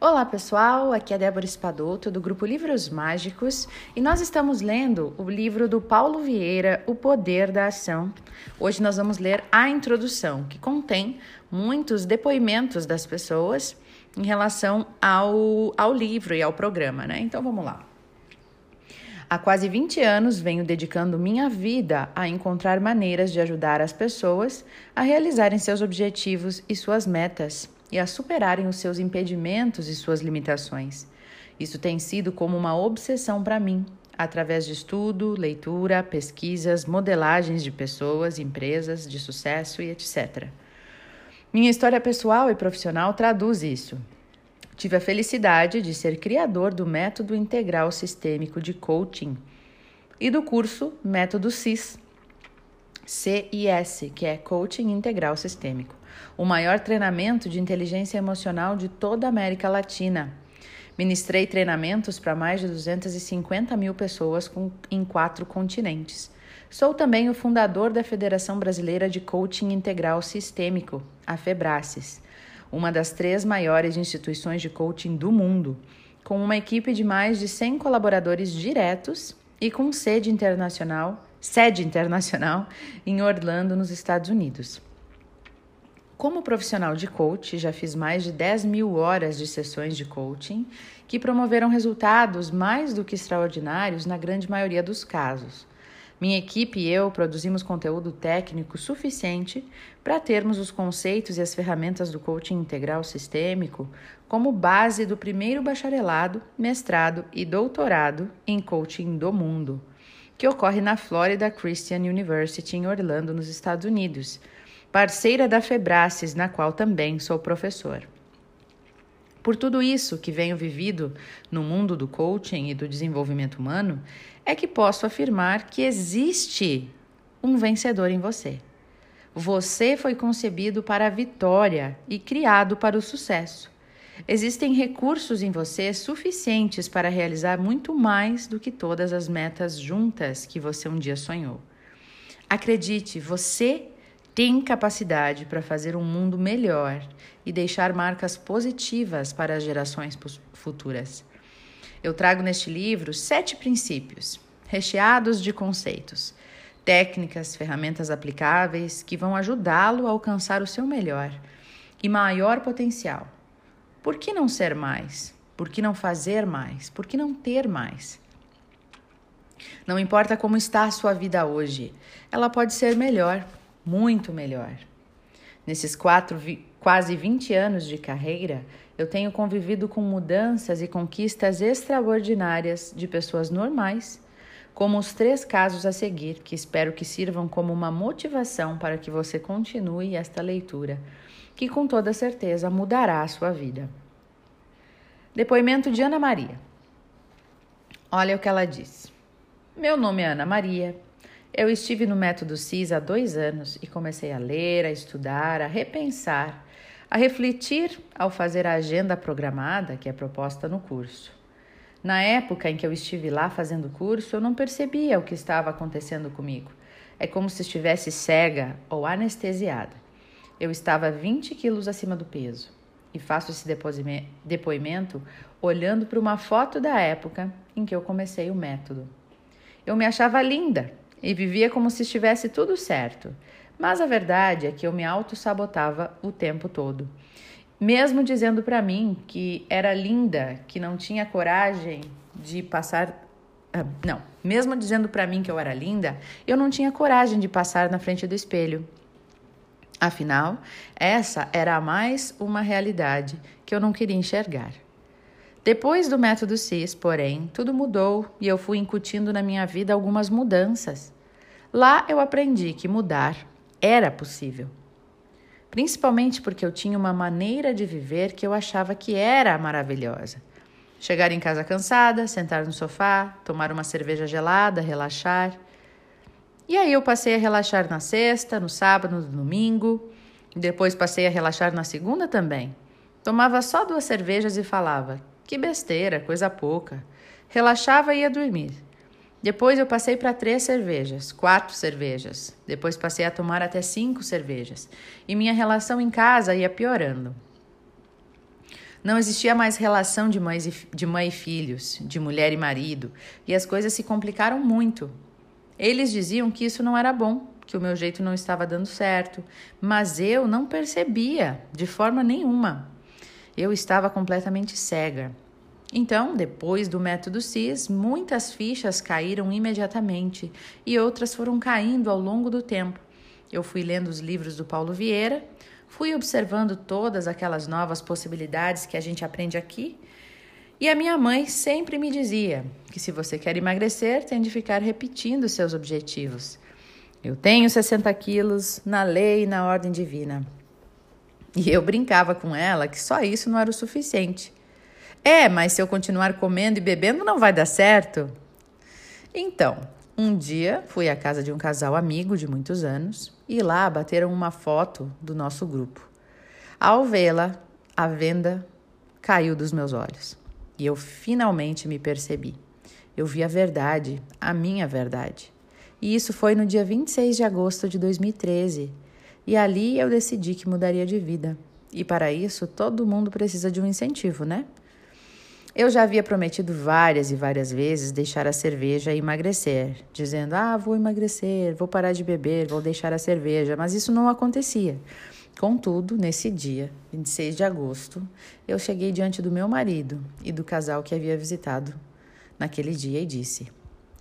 Olá pessoal, aqui é Débora Espadoto do grupo Livros Mágicos e nós estamos lendo o livro do Paulo Vieira, O Poder da Ação. Hoje nós vamos ler a introdução, que contém muitos depoimentos das pessoas em relação ao, ao livro e ao programa, né? Então vamos lá. Há quase 20 anos venho dedicando minha vida a encontrar maneiras de ajudar as pessoas a realizarem seus objetivos e suas metas e a superarem os seus impedimentos e suas limitações. Isso tem sido como uma obsessão para mim, através de estudo, leitura, pesquisas, modelagens de pessoas, empresas de sucesso e etc. Minha história pessoal e profissional traduz isso. Tive a felicidade de ser criador do Método Integral Sistêmico de Coaching e do curso Método CIS, CIS, que é Coaching Integral Sistêmico o maior treinamento de inteligência emocional de toda a América Latina. Ministrei treinamentos para mais de 250 mil pessoas com, em quatro continentes. Sou também o fundador da Federação Brasileira de Coaching Integral Sistêmico, a FEBRACES, uma das três maiores instituições de coaching do mundo, com uma equipe de mais de 100 colaboradores diretos e com sede internacional, sede internacional em Orlando, nos Estados Unidos. Como profissional de coach, já fiz mais de 10 mil horas de sessões de coaching que promoveram resultados mais do que extraordinários na grande maioria dos casos. Minha equipe e eu produzimos conteúdo técnico suficiente para termos os conceitos e as ferramentas do coaching integral sistêmico como base do primeiro bacharelado, mestrado e doutorado em coaching do mundo, que ocorre na Florida Christian University em Orlando, nos Estados Unidos parceira da Febraces, na qual também sou professor. Por tudo isso que venho vivido no mundo do coaching e do desenvolvimento humano, é que posso afirmar que existe um vencedor em você. Você foi concebido para a vitória e criado para o sucesso. Existem recursos em você suficientes para realizar muito mais do que todas as metas juntas que você um dia sonhou. Acredite, você tem capacidade para fazer um mundo melhor e deixar marcas positivas para as gerações futuras. Eu trago neste livro sete princípios, recheados de conceitos, técnicas, ferramentas aplicáveis que vão ajudá-lo a alcançar o seu melhor e maior potencial. Por que não ser mais? Por que não fazer mais? Por que não ter mais? Não importa como está a sua vida hoje, ela pode ser melhor muito melhor. Nesses quatro, quase 20 anos de carreira, eu tenho convivido com mudanças e conquistas extraordinárias de pessoas normais, como os três casos a seguir, que espero que sirvam como uma motivação para que você continue esta leitura, que com toda certeza mudará a sua vida. Depoimento de Ana Maria. Olha o que ela diz. Meu nome é Ana Maria, eu estive no método CIS há dois anos e comecei a ler, a estudar, a repensar, a refletir ao fazer a agenda programada que é proposta no curso. Na época em que eu estive lá fazendo o curso, eu não percebia o que estava acontecendo comigo. É como se estivesse cega ou anestesiada. Eu estava 20 quilos acima do peso e faço esse depoimento olhando para uma foto da época em que eu comecei o método. Eu me achava linda e vivia como se estivesse tudo certo. Mas a verdade é que eu me auto-sabotava o tempo todo. Mesmo dizendo para mim que era linda, que não tinha coragem de passar. Ah, não, mesmo dizendo para mim que eu era linda, eu não tinha coragem de passar na frente do espelho. Afinal, essa era mais uma realidade que eu não queria enxergar. Depois do método CIS, porém, tudo mudou e eu fui incutindo na minha vida algumas mudanças. Lá eu aprendi que mudar era possível. Principalmente porque eu tinha uma maneira de viver que eu achava que era maravilhosa. Chegar em casa cansada, sentar no sofá, tomar uma cerveja gelada, relaxar. E aí eu passei a relaxar na sexta, no sábado, no domingo. Depois passei a relaxar na segunda também. Tomava só duas cervejas e falava: que besteira, coisa pouca. Relaxava e ia dormir. Depois eu passei para três cervejas, quatro cervejas. Depois passei a tomar até cinco cervejas. E minha relação em casa ia piorando. Não existia mais relação de, mães e, de mãe e filhos, de mulher e marido, e as coisas se complicaram muito. Eles diziam que isso não era bom, que o meu jeito não estava dando certo, mas eu não percebia de forma nenhuma. Eu estava completamente cega. Então, depois do método CIS, muitas fichas caíram imediatamente e outras foram caindo ao longo do tempo. Eu fui lendo os livros do Paulo Vieira, fui observando todas aquelas novas possibilidades que a gente aprende aqui. E a minha mãe sempre me dizia que se você quer emagrecer, tem de ficar repetindo seus objetivos. Eu tenho 60 quilos na lei e na ordem divina. E eu brincava com ela que só isso não era o suficiente. É, mas se eu continuar comendo e bebendo, não vai dar certo. Então, um dia fui à casa de um casal amigo de muitos anos e lá bateram uma foto do nosso grupo. Ao vê-la, a venda caiu dos meus olhos e eu finalmente me percebi. Eu vi a verdade, a minha verdade. E isso foi no dia 26 de agosto de 2013. E ali eu decidi que mudaria de vida. E para isso, todo mundo precisa de um incentivo, né? Eu já havia prometido várias e várias vezes deixar a cerveja emagrecer, dizendo: ah, vou emagrecer, vou parar de beber, vou deixar a cerveja, mas isso não acontecia. Contudo, nesse dia, 26 de agosto, eu cheguei diante do meu marido e do casal que havia visitado naquele dia e disse: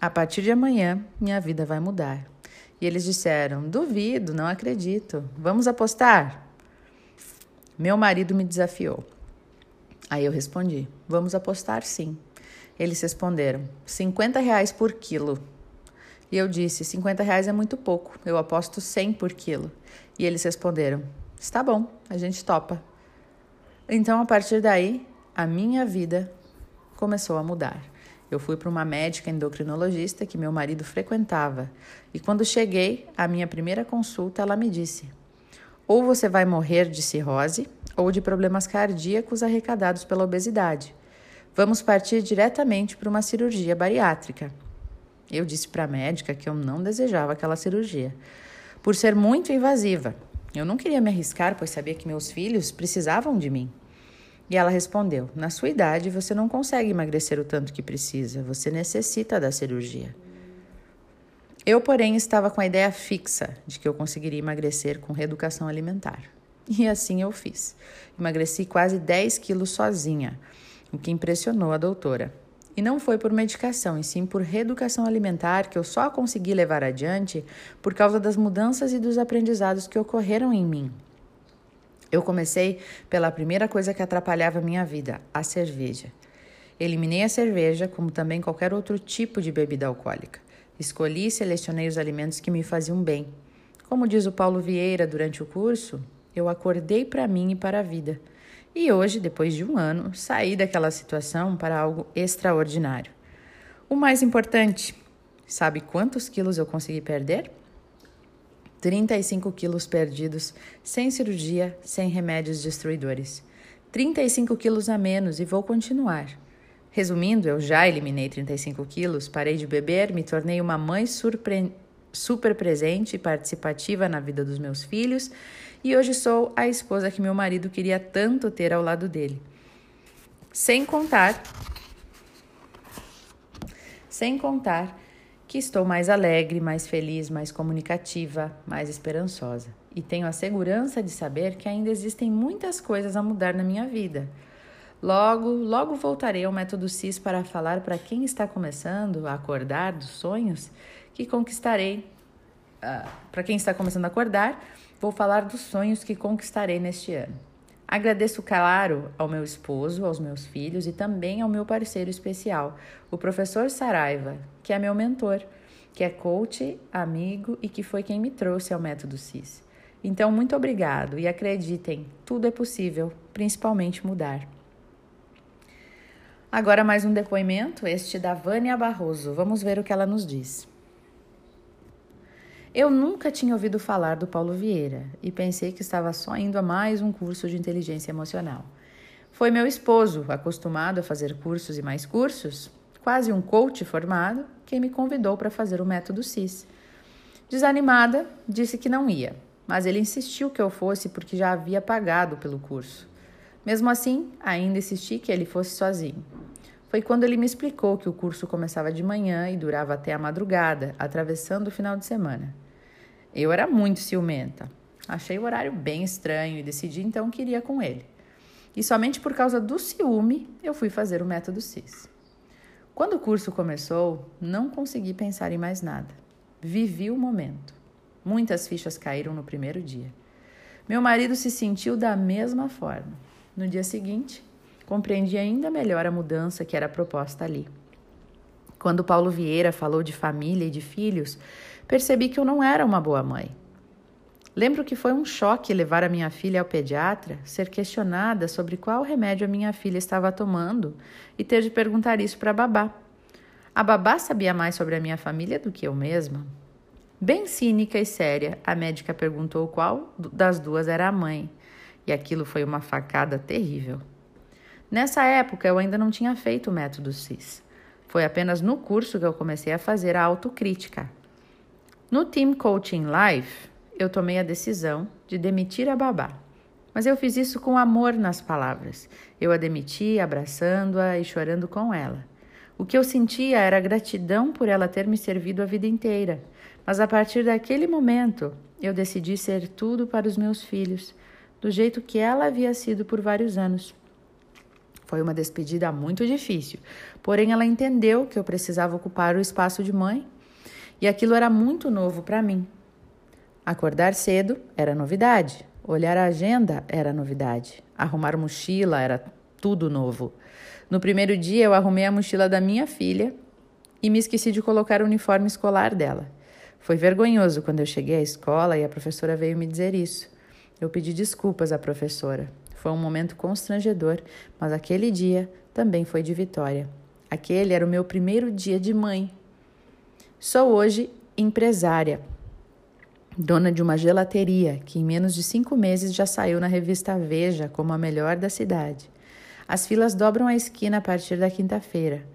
A partir de amanhã, minha vida vai mudar. E eles disseram: Duvido, não acredito. Vamos apostar? Meu marido me desafiou. Aí eu respondi: Vamos apostar sim. Eles responderam: 50 reais por quilo. E eu disse: 50 reais é muito pouco, eu aposto 100 por quilo. E eles responderam: Está bom, a gente topa. Então, a partir daí, a minha vida começou a mudar. Eu fui para uma médica endocrinologista que meu marido frequentava. E quando cheguei à minha primeira consulta, ela me disse: ou você vai morrer de cirrose ou de problemas cardíacos arrecadados pela obesidade. Vamos partir diretamente para uma cirurgia bariátrica. Eu disse para a médica que eu não desejava aquela cirurgia, por ser muito invasiva. Eu não queria me arriscar, pois sabia que meus filhos precisavam de mim. E ela respondeu: Na sua idade, você não consegue emagrecer o tanto que precisa, você necessita da cirurgia. Eu, porém, estava com a ideia fixa de que eu conseguiria emagrecer com reeducação alimentar. E assim eu fiz. Emagreci quase 10 quilos sozinha, o que impressionou a doutora. E não foi por medicação, e sim por reeducação alimentar que eu só consegui levar adiante por causa das mudanças e dos aprendizados que ocorreram em mim. Eu comecei pela primeira coisa que atrapalhava minha vida, a cerveja. Eliminei a cerveja, como também qualquer outro tipo de bebida alcoólica. Escolhi e selecionei os alimentos que me faziam bem. Como diz o Paulo Vieira durante o curso, eu acordei para mim e para a vida. E hoje, depois de um ano, saí daquela situação para algo extraordinário. O mais importante, sabe quantos quilos eu consegui perder? 35 quilos perdidos, sem cirurgia, sem remédios destruidores. 35 quilos a menos e vou continuar. Resumindo, eu já eliminei 35 quilos, parei de beber, me tornei uma mãe super presente e participativa na vida dos meus filhos e hoje sou a esposa que meu marido queria tanto ter ao lado dele. Sem contar, sem contar que estou mais alegre, mais feliz, mais comunicativa, mais esperançosa. E tenho a segurança de saber que ainda existem muitas coisas a mudar na minha vida. Logo, logo voltarei ao método CIS para falar para quem está começando a acordar dos sonhos que conquistarei. Uh, para quem está começando a acordar, vou falar dos sonhos que conquistarei neste ano. Agradeço, claro, ao meu esposo, aos meus filhos e também ao meu parceiro especial, o professor Saraiva, que é meu mentor, que é coach, amigo e que foi quem me trouxe ao método CIS. Então, muito obrigado e acreditem, tudo é possível, principalmente mudar. Agora mais um depoimento, este da Vânia Barroso. Vamos ver o que ela nos diz. Eu nunca tinha ouvido falar do Paulo Vieira e pensei que estava só indo a mais um curso de inteligência emocional. Foi meu esposo, acostumado a fazer cursos e mais cursos, quase um coach formado, quem me convidou para fazer o método CIS. Desanimada, disse que não ia, mas ele insistiu que eu fosse porque já havia pagado pelo curso. Mesmo assim, ainda insisti que ele fosse sozinho. Foi quando ele me explicou que o curso começava de manhã e durava até a madrugada, atravessando o final de semana. Eu era muito ciumenta. Achei o horário bem estranho e decidi então que iria com ele. E somente por causa do ciúme eu fui fazer o método CIS. Quando o curso começou, não consegui pensar em mais nada. Vivi o momento. Muitas fichas caíram no primeiro dia. Meu marido se sentiu da mesma forma. No dia seguinte, compreendi ainda melhor a mudança que era proposta ali. Quando Paulo Vieira falou de família e de filhos, percebi que eu não era uma boa mãe. Lembro que foi um choque levar a minha filha ao pediatra, ser questionada sobre qual remédio a minha filha estava tomando e ter de perguntar isso para a babá. A babá sabia mais sobre a minha família do que eu mesma. Bem cínica e séria, a médica perguntou qual das duas era a mãe, e aquilo foi uma facada terrível. Nessa época, eu ainda não tinha feito o método CIS. Foi apenas no curso que eu comecei a fazer a autocrítica. No Team Coaching Life, eu tomei a decisão de demitir a babá. Mas eu fiz isso com amor nas palavras. Eu a demiti abraçando-a e chorando com ela. O que eu sentia era gratidão por ela ter me servido a vida inteira. Mas a partir daquele momento, eu decidi ser tudo para os meus filhos, do jeito que ela havia sido por vários anos. Foi uma despedida muito difícil, porém ela entendeu que eu precisava ocupar o espaço de mãe e aquilo era muito novo para mim. Acordar cedo era novidade, olhar a agenda era novidade, arrumar mochila era tudo novo. No primeiro dia eu arrumei a mochila da minha filha e me esqueci de colocar o uniforme escolar dela. Foi vergonhoso quando eu cheguei à escola e a professora veio me dizer isso. Eu pedi desculpas à professora. Foi um momento constrangedor, mas aquele dia também foi de vitória. Aquele era o meu primeiro dia de mãe. Sou hoje empresária, dona de uma gelateria que em menos de cinco meses já saiu na revista Veja como a melhor da cidade. As filas dobram a esquina a partir da quinta-feira.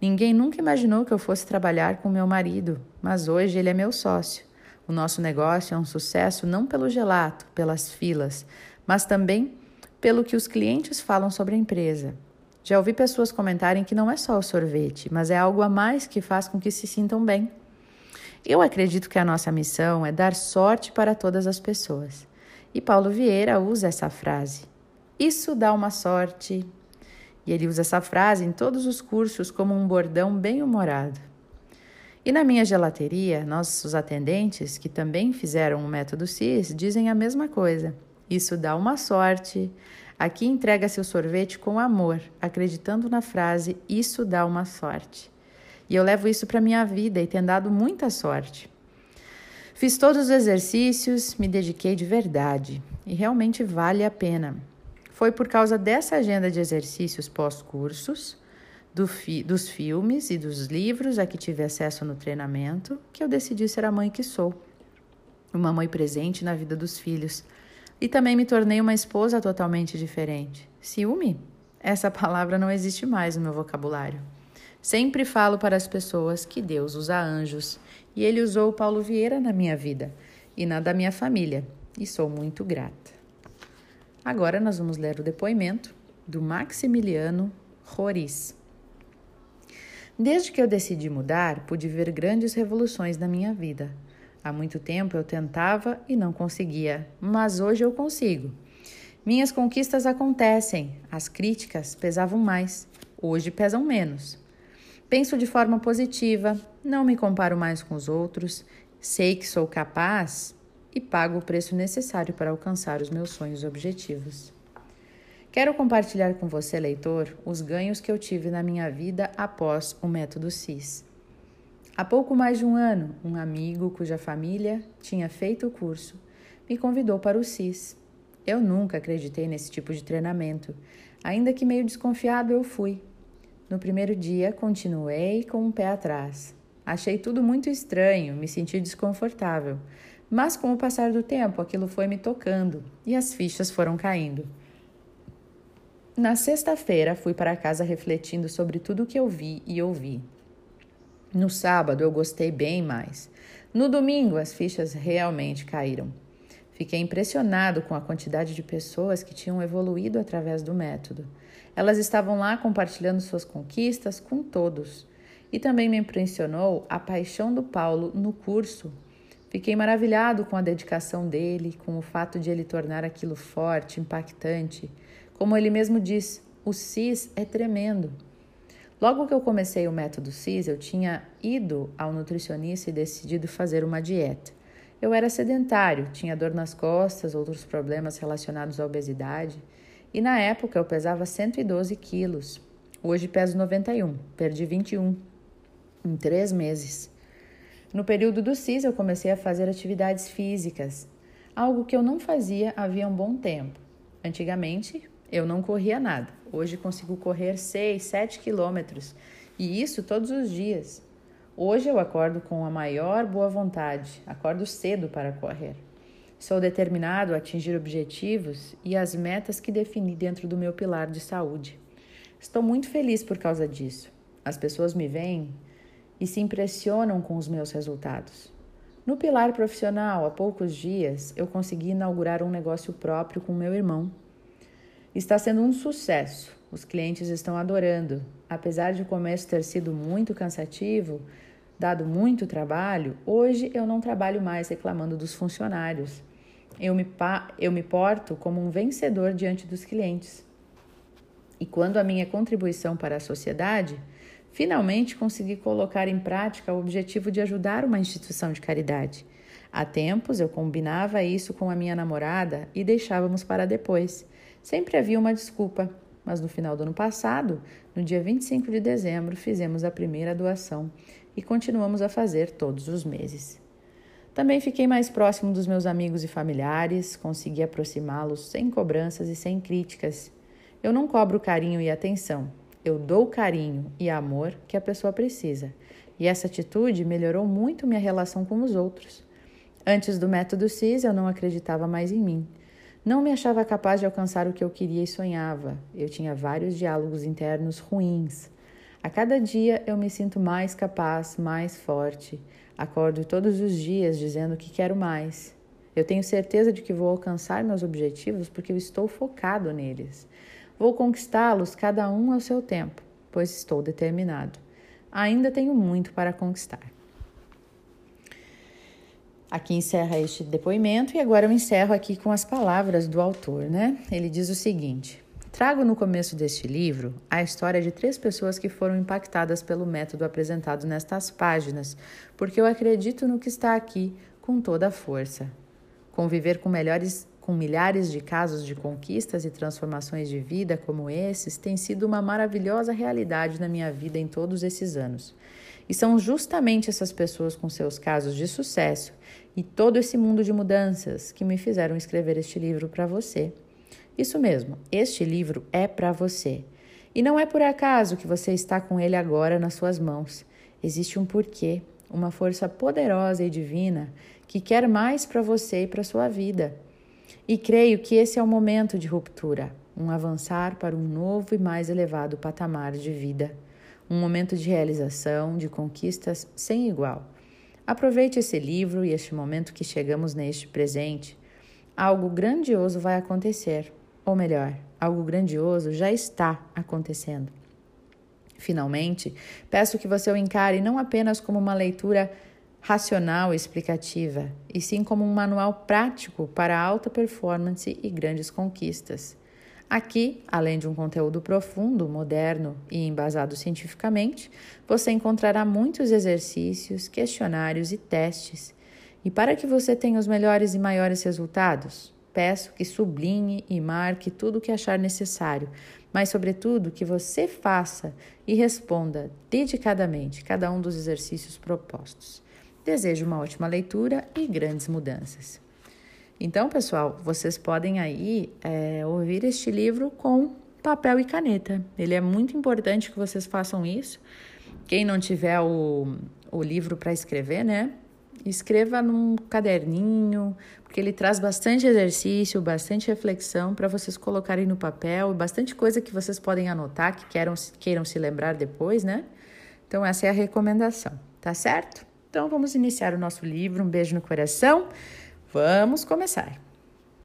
Ninguém nunca imaginou que eu fosse trabalhar com meu marido, mas hoje ele é meu sócio. O nosso negócio é um sucesso não pelo gelato, pelas filas, mas também pelo que os clientes falam sobre a empresa. Já ouvi pessoas comentarem que não é só o sorvete, mas é algo a mais que faz com que se sintam bem. Eu acredito que a nossa missão é dar sorte para todas as pessoas. E Paulo Vieira usa essa frase. Isso dá uma sorte. E ele usa essa frase em todos os cursos como um bordão bem humorado. E na minha gelateria, nossos atendentes, que também fizeram o método CIS, dizem a mesma coisa. Isso dá uma sorte. Aqui entrega seu sorvete com amor, acreditando na frase isso dá uma sorte. E eu levo isso para minha vida e tem dado muita sorte. Fiz todos os exercícios, me dediquei de verdade e realmente vale a pena. Foi por causa dessa agenda de exercícios pós-cursos, do fi dos filmes e dos livros a que tive acesso no treinamento que eu decidi ser a mãe que sou. Uma mãe presente na vida dos filhos e também me tornei uma esposa totalmente diferente. Ciúme? Essa palavra não existe mais no meu vocabulário. Sempre falo para as pessoas que Deus usa anjos e ele usou Paulo Vieira na minha vida e na da minha família, e sou muito grata. Agora nós vamos ler o depoimento do Maximiliano Roriz. Desde que eu decidi mudar, pude ver grandes revoluções na minha vida. Há muito tempo eu tentava e não conseguia, mas hoje eu consigo. Minhas conquistas acontecem, as críticas pesavam mais, hoje pesam menos. Penso de forma positiva, não me comparo mais com os outros, sei que sou capaz e pago o preço necessário para alcançar os meus sonhos e objetivos. Quero compartilhar com você, leitor, os ganhos que eu tive na minha vida após o método CIS. Há pouco mais de um ano, um amigo cuja família tinha feito o curso me convidou para o CIS. Eu nunca acreditei nesse tipo de treinamento, ainda que meio desconfiado eu fui. No primeiro dia, continuei com um pé atrás. Achei tudo muito estranho, me senti desconfortável, mas com o passar do tempo aquilo foi me tocando e as fichas foram caindo. Na sexta-feira, fui para casa refletindo sobre tudo o que eu vi e ouvi. No sábado eu gostei bem mais. No domingo as fichas realmente caíram. Fiquei impressionado com a quantidade de pessoas que tinham evoluído através do método. Elas estavam lá compartilhando suas conquistas com todos. E também me impressionou a paixão do Paulo no curso. Fiquei maravilhado com a dedicação dele, com o fato de ele tornar aquilo forte, impactante. Como ele mesmo diz, o CIS é tremendo. Logo que eu comecei o método CIS, eu tinha ido ao nutricionista e decidido fazer uma dieta. Eu era sedentário, tinha dor nas costas, outros problemas relacionados à obesidade, e na época eu pesava 112 quilos. Hoje peso 91, perdi 21 em três meses. No período do CIS, eu comecei a fazer atividades físicas, algo que eu não fazia havia um bom tempo. Antigamente, eu não corria nada. Hoje consigo correr 6, 7 quilômetros, e isso todos os dias. Hoje eu acordo com a maior boa vontade, acordo cedo para correr. Sou determinado a atingir objetivos e as metas que defini dentro do meu pilar de saúde. Estou muito feliz por causa disso. As pessoas me veem e se impressionam com os meus resultados. No pilar profissional, há poucos dias, eu consegui inaugurar um negócio próprio com meu irmão. Está sendo um sucesso. Os clientes estão adorando. Apesar de o começo ter sido muito cansativo, Dado muito trabalho, hoje eu não trabalho mais reclamando dos funcionários. Eu me, eu me porto como um vencedor diante dos clientes. E quando a minha contribuição para a sociedade, finalmente consegui colocar em prática o objetivo de ajudar uma instituição de caridade. Há tempos eu combinava isso com a minha namorada e deixávamos para depois. Sempre havia uma desculpa, mas no final do ano passado, no dia 25 de dezembro, fizemos a primeira doação e continuamos a fazer todos os meses. Também fiquei mais próximo dos meus amigos e familiares, consegui aproximá-los sem cobranças e sem críticas. Eu não cobro carinho e atenção, eu dou carinho e amor que a pessoa precisa. E essa atitude melhorou muito minha relação com os outros. Antes do método CIS, eu não acreditava mais em mim. Não me achava capaz de alcançar o que eu queria e sonhava. Eu tinha vários diálogos internos ruins. A cada dia eu me sinto mais capaz, mais forte. Acordo todos os dias dizendo que quero mais. Eu tenho certeza de que vou alcançar meus objetivos porque eu estou focado neles. Vou conquistá-los cada um ao seu tempo, pois estou determinado. Ainda tenho muito para conquistar. Aqui encerra este depoimento e agora eu encerro aqui com as palavras do autor, né? Ele diz o seguinte: Trago no começo deste livro a história de três pessoas que foram impactadas pelo método apresentado nestas páginas, porque eu acredito no que está aqui com toda a força. Conviver com, melhores, com milhares de casos de conquistas e transformações de vida como esses tem sido uma maravilhosa realidade na minha vida em todos esses anos. E são justamente essas pessoas com seus casos de sucesso e todo esse mundo de mudanças que me fizeram escrever este livro para você. Isso mesmo, este livro é para você. E não é por acaso que você está com ele agora nas suas mãos. Existe um porquê, uma força poderosa e divina que quer mais para você e para sua vida. E creio que esse é o momento de ruptura, um avançar para um novo e mais elevado patamar de vida, um momento de realização, de conquistas sem igual. Aproveite esse livro e este momento que chegamos neste presente. Algo grandioso vai acontecer ou melhor, algo grandioso já está acontecendo. Finalmente, peço que você o encare não apenas como uma leitura racional e explicativa, e sim como um manual prático para alta performance e grandes conquistas. Aqui, além de um conteúdo profundo, moderno e embasado cientificamente, você encontrará muitos exercícios, questionários e testes. E para que você tenha os melhores e maiores resultados, peço que sublinhe e marque tudo o que achar necessário, mas, sobretudo, que você faça e responda dedicadamente cada um dos exercícios propostos. Desejo uma ótima leitura e grandes mudanças. Então, pessoal, vocês podem aí é, ouvir este livro com papel e caneta. Ele é muito importante que vocês façam isso. Quem não tiver o, o livro para escrever, né? escreva num caderninho, porque ele traz bastante exercício, bastante reflexão para vocês colocarem no papel, bastante coisa que vocês podem anotar, que queiram, queiram se lembrar depois, né? Então, essa é a recomendação, tá certo? Então, vamos iniciar o nosso livro. Um beijo no coração. Vamos começar.